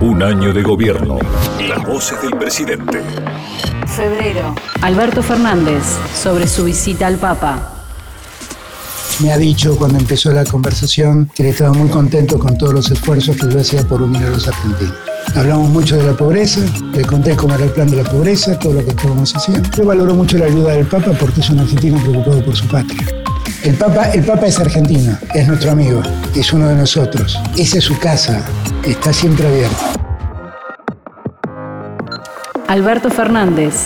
Un año de gobierno. Las voces del presidente. Febrero. Alberto Fernández sobre su visita al Papa. Me ha dicho cuando empezó la conversación que estaba muy contento con todos los esfuerzos que yo hacía por unir a los argentinos. Hablamos mucho de la pobreza, le conté cómo era el plan de la pobreza, todo lo que estábamos haciendo. Yo valoro mucho la ayuda del Papa porque es un argentino preocupado por su patria. El Papa, el Papa es argentino, es nuestro amigo, es uno de nosotros. Esa es su casa, está siempre abierta. Alberto Fernández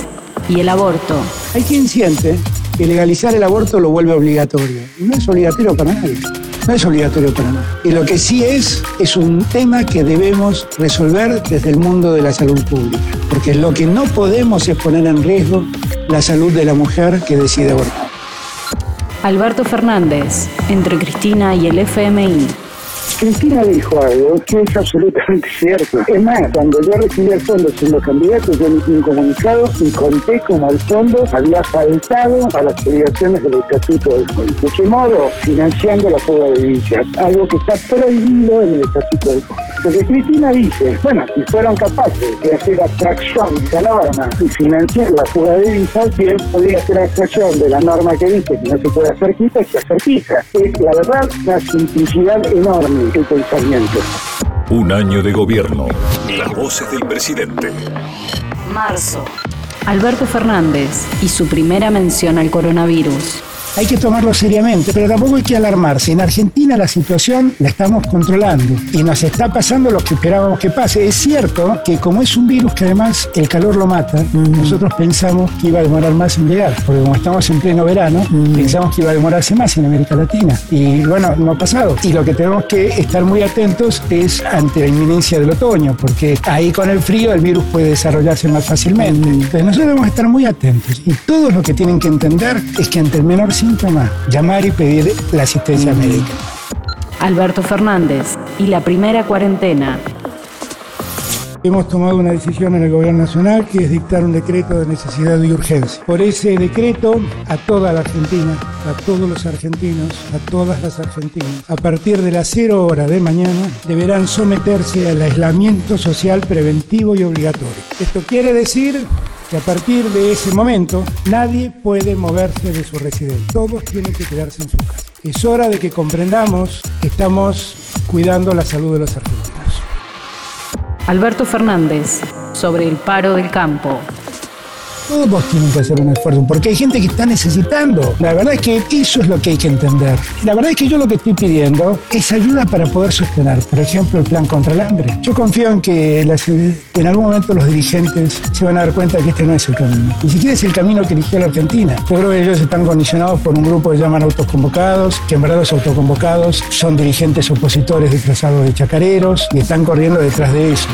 y el aborto. Hay quien siente que legalizar el aborto lo vuelve obligatorio. Y no es obligatorio para nadie. No es obligatorio para nadie. Y lo que sí es, es un tema que debemos resolver desde el mundo de la salud pública. Porque lo que no podemos es poner en riesgo la salud de la mujer que decide abortar. Alberto Fernández, entre Cristina y el FMI. Cristina dijo algo que es absolutamente cierto. Es más, cuando yo recibí el fondo siendo candidato, yo emití un comunicado y conté como el fondo había faltado a las obligaciones del Estatuto del Fondo. De qué modo, financiando la fuga de divisas, algo que está prohibido en el Estatuto del Fondo. Porque Cristina dice, bueno, si fueron capaces de hacer abstracción de esa norma y financiar la fuga de divisas, bien podría hacer abstracción de la norma que dice que no se puede hacer quita y hacer fija. Es, la verdad, una simplicidad enorme pensamiento. Un año de gobierno. Las voces del presidente. Marzo. Alberto Fernández y su primera mención al coronavirus. Hay que tomarlo seriamente, pero tampoco hay que alarmarse. En Argentina la situación la estamos controlando y nos está pasando lo que esperábamos que pase. Es cierto que como es un virus que además el calor lo mata, nosotros pensamos que iba a demorar más en llegar, porque como estamos en pleno verano, pensamos que iba a demorarse más en América Latina. Y bueno, no ha pasado. Y lo que tenemos que estar muy atentos es ante la inminencia del otoño, porque ahí con el frío el virus puede desarrollarse más fácilmente. Entonces nosotros debemos estar muy atentos. Y todos lo que tienen que entender es que ante el menor síntoma, llamar y pedir la asistencia médica. Alberto Fernández y la primera cuarentena. Hemos tomado una decisión en el Gobierno Nacional que es dictar un decreto de necesidad y urgencia. Por ese decreto, a toda la Argentina, a todos los argentinos, a todas las argentinas, a partir de las 0 hora de mañana, deberán someterse al aislamiento social preventivo y obligatorio. Esto quiere decir que a partir de ese momento nadie puede moverse de su residencia. Todos tienen que quedarse en su casa. Es hora de que comprendamos que estamos cuidando la salud de los argentinos. Alberto Fernández sobre el paro del campo. Todos tienen que hacer un esfuerzo, porque hay gente que está necesitando. La verdad es que eso es lo que hay que entender. La verdad es que yo lo que estoy pidiendo es ayuda para poder sostener, por ejemplo, el plan contra el hambre. Yo confío en que las- en algún momento los dirigentes se van a dar cuenta de que este no es el camino. Ni siquiera es el camino que eligió la Argentina. Yo creo que ellos están condicionados por un grupo que llaman autoconvocados, que en verdad los autoconvocados son dirigentes opositores disfrazados de chacareros y están corriendo detrás de eso.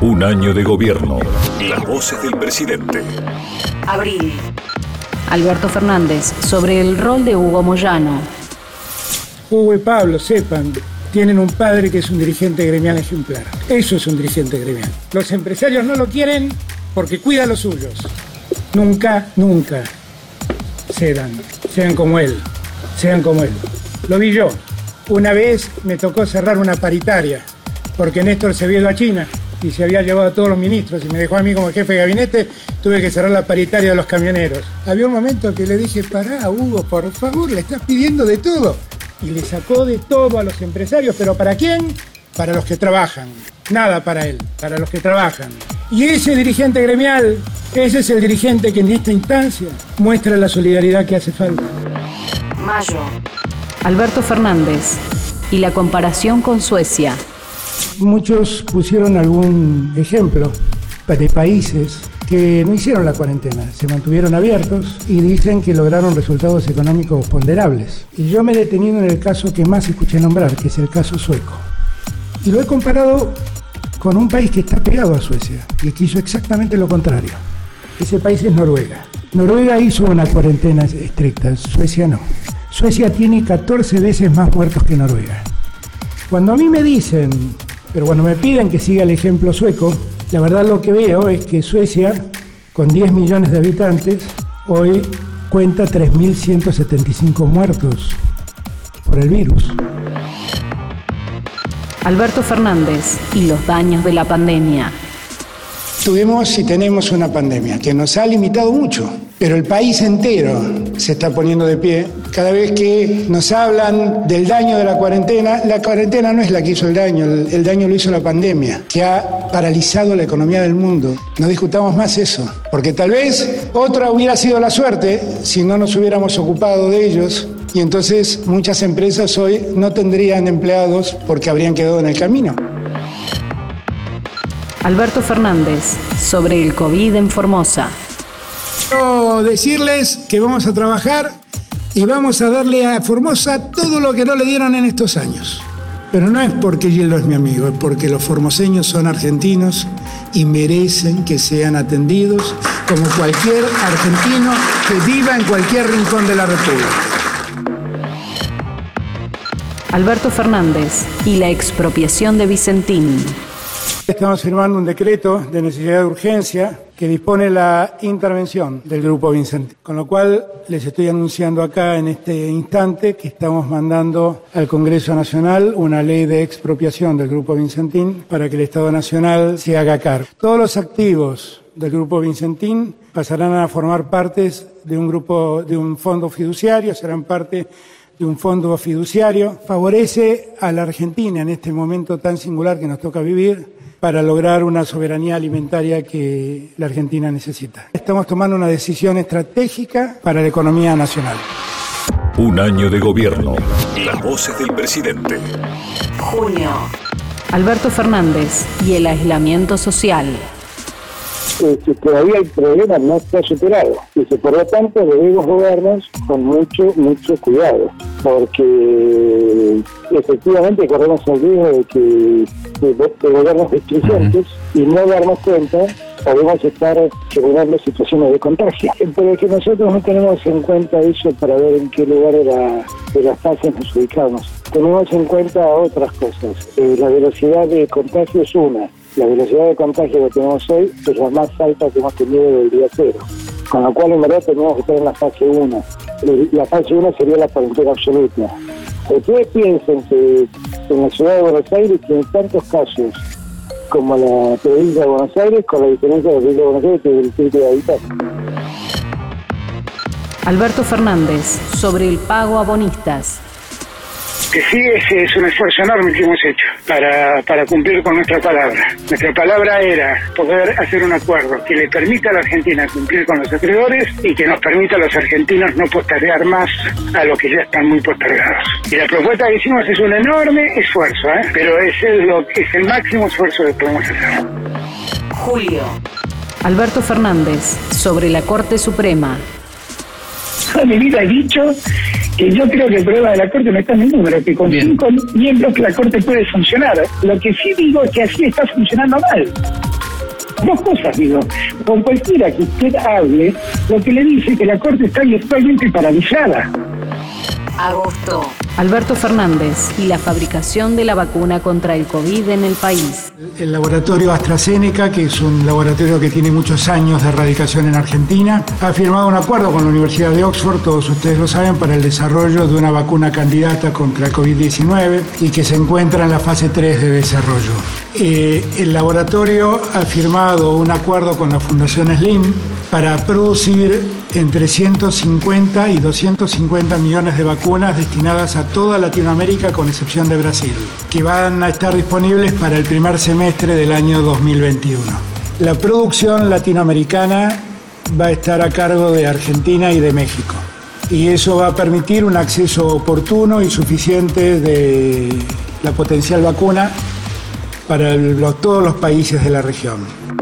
Un año de gobierno. Las voces del presidente. Abril. Alberto Fernández sobre el rol de Hugo Moyano. Hugo y Pablo, sepan, tienen un padre que es un dirigente gremial ejemplar. Eso es un dirigente gremial. Los empresarios no lo quieren porque cuida a los suyos. Nunca, nunca cedan. Sean como él. Sean como él. Lo vi yo. Una vez me tocó cerrar una paritaria porque Néstor se había ido a China y se había llevado a todos los ministros y me dejó a mí como jefe de gabinete, tuve que cerrar la paritaria de los camioneros. Había un momento que le dije, pará, Hugo, por favor, le estás pidiendo de todo. Y le sacó de todo a los empresarios, pero ¿para quién? Para los que trabajan. Nada para él, para los que trabajan. Y ese dirigente gremial, ese es el dirigente que en esta instancia muestra la solidaridad que hace falta. Mayo. Alberto Fernández y la comparación con Suecia. Muchos pusieron algún ejemplo de países que no hicieron la cuarentena, se mantuvieron abiertos y dicen que lograron resultados económicos ponderables. Y yo me he detenido en el caso que más escuché nombrar, que es el caso sueco. Y lo he comparado con un país que está pegado a Suecia y que hizo exactamente lo contrario. Ese país es Noruega. Noruega hizo una cuarentena estricta, Suecia no. Suecia tiene 14 veces más muertos que Noruega. Cuando a mí me dicen, pero cuando me piden que siga el ejemplo sueco, la verdad lo que veo es que Suecia, con 10 millones de habitantes, hoy cuenta 3.175 muertos por el virus. Alberto Fernández y los daños de la pandemia. Tuvimos y tenemos una pandemia que nos ha limitado mucho, pero el país entero se está poniendo de pie. Cada vez que nos hablan del daño de la cuarentena, la cuarentena no es la que hizo el daño, el, el daño lo hizo la pandemia, que ha paralizado la economía del mundo. No discutamos más eso, porque tal vez otra hubiera sido la suerte si no nos hubiéramos ocupado de ellos y entonces muchas empresas hoy no tendrían empleados porque habrían quedado en el camino. Alberto Fernández sobre el COVID en Formosa. Quiero decirles que vamos a trabajar y vamos a darle a Formosa todo lo que no le dieron en estos años. Pero no es porque Gildo es mi amigo, es porque los formoseños son argentinos y merecen que sean atendidos como cualquier argentino que viva en cualquier rincón de la República. Alberto Fernández y la expropiación de Vicentín. Estamos firmando un decreto de necesidad de urgencia que dispone la intervención del Grupo Vicentín. Con lo cual les estoy anunciando acá en este instante que estamos mandando al Congreso Nacional una ley de expropiación del Grupo Vicentín para que el Estado Nacional se haga cargo. Todos los activos del Grupo Vicentín pasarán a formar partes de un grupo, de un fondo fiduciario, serán parte de un fondo fiduciario, favorece a la Argentina en este momento tan singular que nos toca vivir para lograr una soberanía alimentaria que la Argentina necesita. Estamos tomando una decisión estratégica para la economía nacional. Un año de gobierno. Las voces del presidente. Junio. Alberto Fernández y el aislamiento social. Que todavía el problema no está superado. Y que por lo tanto debemos gobernos con mucho, mucho cuidado, porque efectivamente corremos el riesgo de que de, de gobiernos destruyentes y no darnos cuenta podemos estar generando situaciones de contagio. Pero es que nosotros no tenemos en cuenta eso para ver en qué lugar de la, de las fases nos ubicamos. Tenemos en cuenta otras cosas. Eh, la velocidad de contagio es una. La velocidad de contagio que tenemos hoy es la más alta que hemos tenido desde el día cero. Con lo cual, en verdad, tenemos que estar en la fase 1. La fase 1 sería la cuarentena absoluta. Ustedes piensen que en la ciudad de Buenos Aires tiene tantos casos como la provincia de Buenos Aires, con la diferencia de la de Buenos Aires que es el distrito de habitantes. Alberto Fernández sobre el pago a bonistas. Que sí es, es un esfuerzo enorme que hemos hecho para, para cumplir con nuestra palabra. Nuestra palabra era poder hacer un acuerdo que le permita a la Argentina cumplir con los acreedores y que nos permita a los argentinos no postergar más a los que ya están muy postergados. Y la propuesta que hicimos es un enorme esfuerzo, ¿eh? pero es el, lo, es el máximo esfuerzo que podemos hacer. Julio. Alberto Fernández sobre la Corte Suprema. Toda mi vida he dicho que yo creo que el problema de la Corte no está en el número, que con cinco miembros que la Corte puede funcionar. Lo que sí digo es que así está funcionando mal. Dos cosas digo. Con cualquiera que usted hable, lo que le dice que la Corte está virtualmente paralizada. Agosto. Alberto Fernández y la fabricación de la vacuna contra el COVID en el país. El laboratorio AstraZeneca, que es un laboratorio que tiene muchos años de erradicación en Argentina, ha firmado un acuerdo con la Universidad de Oxford, todos ustedes lo saben, para el desarrollo de una vacuna candidata contra el COVID-19 y que se encuentra en la fase 3 de desarrollo. Eh, el laboratorio ha firmado un acuerdo con la Fundación Slim para producir entre 150 y 250 millones de vacunas destinadas a toda Latinoamérica con excepción de Brasil, que van a estar disponibles para el primer semestre del año 2021. La producción latinoamericana va a estar a cargo de Argentina y de México. Y eso va a permitir un acceso oportuno y suficiente de la potencial vacuna para todos los países de la región.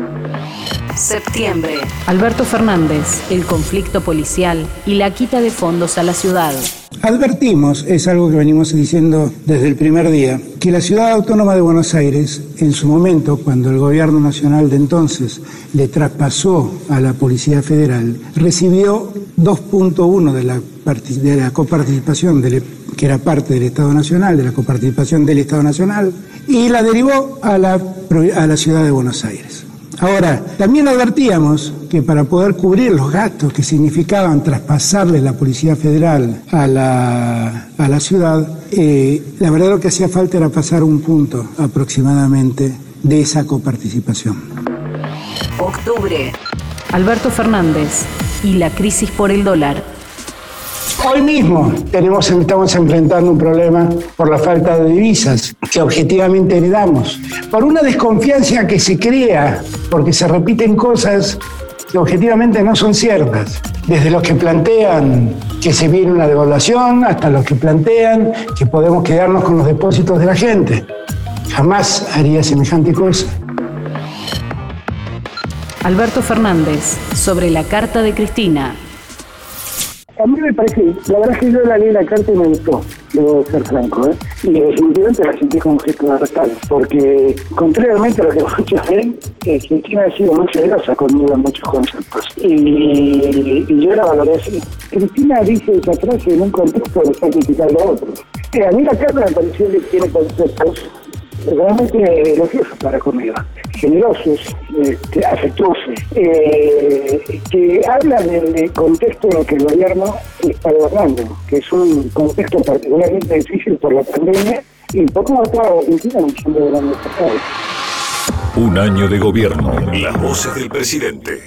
Septiembre. Alberto Fernández, el conflicto policial y la quita de fondos a la ciudad. Advertimos, es algo que venimos diciendo desde el primer día, que la ciudad autónoma de Buenos Aires, en su momento, cuando el gobierno nacional de entonces le traspasó a la Policía Federal, recibió 2.1 de la, de la coparticipación, del- que era parte del Estado Nacional, de la coparticipación del Estado Nacional, y la derivó a la, a la ciudad de Buenos Aires. Ahora, también advertíamos que para poder cubrir los gastos que significaban traspasarle la Policía Federal a la, a la ciudad, eh, la verdad lo que hacía falta era pasar un punto aproximadamente de esa coparticipación. Octubre. Alberto Fernández y la crisis por el dólar. Hoy mismo estamos enfrentando un problema por la falta de divisas que objetivamente heredamos, por una desconfianza que se crea porque se repiten cosas que objetivamente no son ciertas. Desde los que plantean que se viene una devaluación hasta los que plantean que podemos quedarnos con los depósitos de la gente. Jamás haría semejante cosa. Alberto Fernández, sobre la carta de Cristina. A mí me parece, la verdad es que yo la leí la carta y me gustó, debo ser franco, ¿eh? y definitivamente la sentí como un gesto de respaldo, porque contrariamente a lo que muchos ven, Cristina ha sido muy generosa conmigo en muchos conceptos, y, y yo la valoré así. Cristina dice esa frase en un contexto de estar criticando a otros. Eh, a mí la carta me pareció que tiene conceptos realmente elogiosos para conmigo, generosos, este, afectuosos, eh, que hablan del contexto en el que el gobierno está gobernando, que es un contexto particularmente difícil por la pandemia y por cómo está Argentina en el gobierno Un año de gobierno. Las voces del presidente.